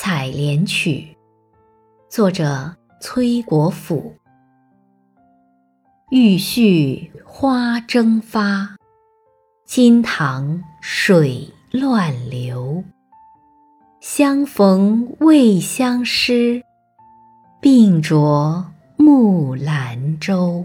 采莲曲作者崔国辅玉絮花争发金塘水乱流相逢未相识并着木兰舟。